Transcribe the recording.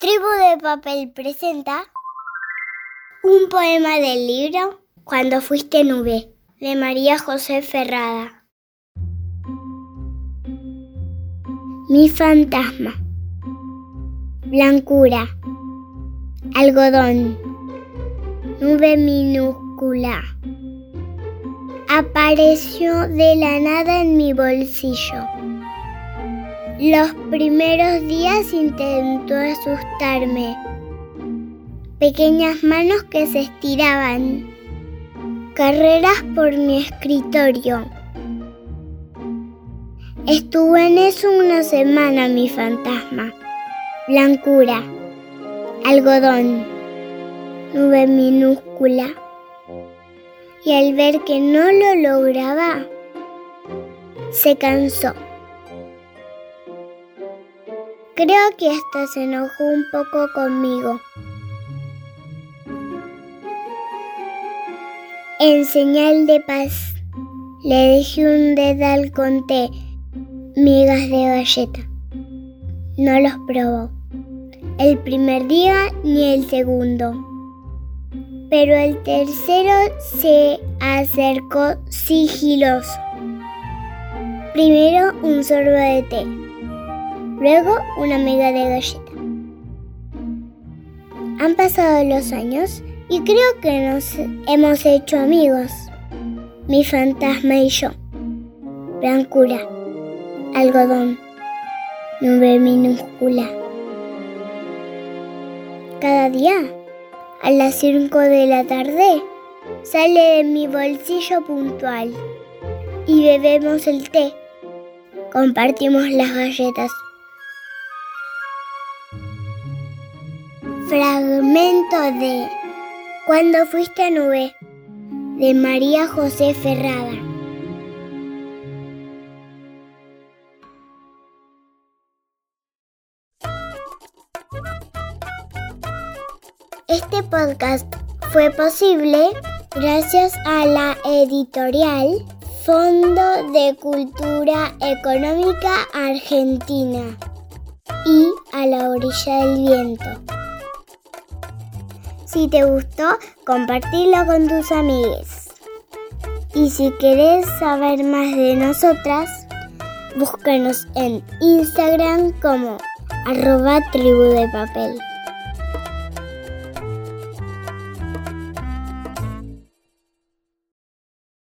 Tribu de Papel presenta un poema del libro Cuando fuiste nube de María José Ferrada. Mi fantasma. Blancura. Algodón. Nube minúscula. Apareció de la nada en mi bolsillo. Los primeros días intentó asustarme. Pequeñas manos que se estiraban. Carreras por mi escritorio. Estuvo en eso una semana mi fantasma. Blancura. Algodón. Nube minúscula. Y al ver que no lo lograba, se cansó. Creo que hasta se enojó un poco conmigo. En señal de paz, le dejé un dedal con té, migas de galleta. No los probó. El primer día ni el segundo. Pero el tercero se acercó sigiloso. Primero un sorbo de té luego una amiga de galleta. Han pasado los años y creo que nos hemos hecho amigos. Mi fantasma y yo. Blancura, algodón, nube minúscula. Cada día, a las 5 de la tarde, sale de mi bolsillo puntual y bebemos el té. Compartimos las galletas. Fragmento de Cuando fuiste nube de María José Ferrada. Este podcast fue posible gracias a la editorial Fondo de Cultura Económica Argentina y a la orilla del viento. Si te gustó, compartilo con tus amigos. Y si querés saber más de nosotras, búscanos en Instagram como arroba tribu de papel.